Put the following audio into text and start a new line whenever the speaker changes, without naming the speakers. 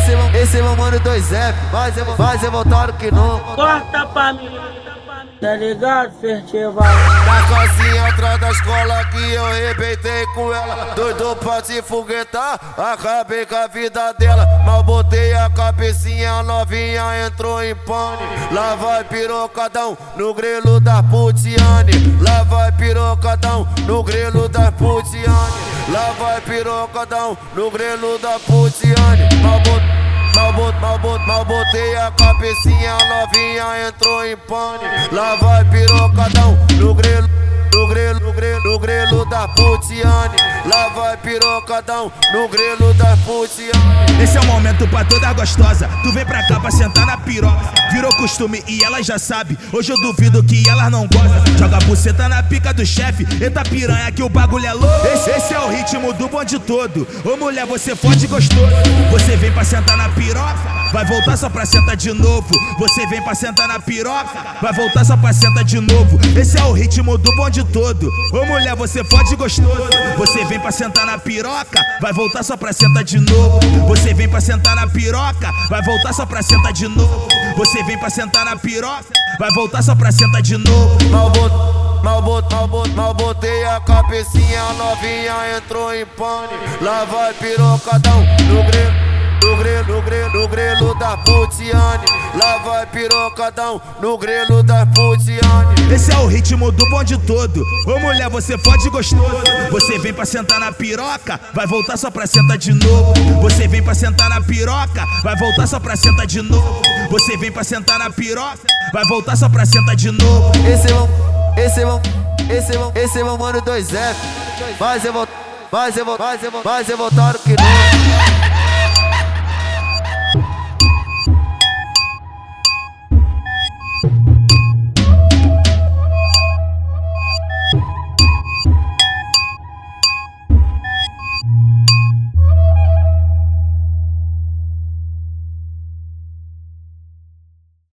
Esse, esse é meu mano 2F, mas é, mas é voltado que não.
Corta pra mim. Tá ligado, Fertiva?
Na casinha atrás da escola que eu arrebentei com ela. Doido pra se foguetar, acabei com a vida dela. Mal botei a cabecinha, a novinha entrou em pane. Lá vai pirocadão no grelo da putiane. Lá vai pirocadão no grelo da putiane. Lá vai pirocadão no grelo da putiane. Mal botei mal, bot, mal botei a cabecinha, novinha entrou em pane. Lá vai pirocadão no grelo, no grelo, no grelo, no grelo da putiane. Lá vai pirocadão no grelo da putiane.
Esse é o momento pra toda gostosa. Tu vem pra cá pra sentar na piroca. Virou costume e ela já sabe. Hoje eu duvido que elas não gostam. Joga a buceta na pica do chefe. Eita piranha que o bagulho é louco. Esse, esse, é o ritmo do bonde todo. Ô mulher, você fode gostoso. Você vem pra sentar na piroca. Vai voltar só pra sentar de novo. Você vem pra sentar na piroca. Vai voltar só pra sentar de novo. Esse é o ritmo do bonde todo. Ô mulher, você fode gostoso. Você vem pra sentar na piroca. Vai voltar só pra sentar de novo. Você vem pra sentar na piroca. Vai voltar só pra sentar de novo. Você vem pra sentar na piroca. Vai voltar só pra sentar de novo.
Mal bot, mal bot, mal bot, mal botei a cabecinha, a novinha entrou em pane. Lá vai pirocadão no grelo. No grelo, no grelo, no grelo da putiane Lá vai pirocadão no grelo da putiane
Esse é o ritmo do bonde todo. Ô mulher, você fode gostoso. Você vem pra sentar na piroca Vai voltar só pra sentar de novo. Você vem pra sentar na piroca Vai voltar só pra sentar de novo. Você vem pra sentar na piroca Vai voltar só pra sentar de novo.
Esse é esse é esse é esse é meu mano 2F Mas eu vou, mas eu vou, mas eu vou, mas eu voltaram que não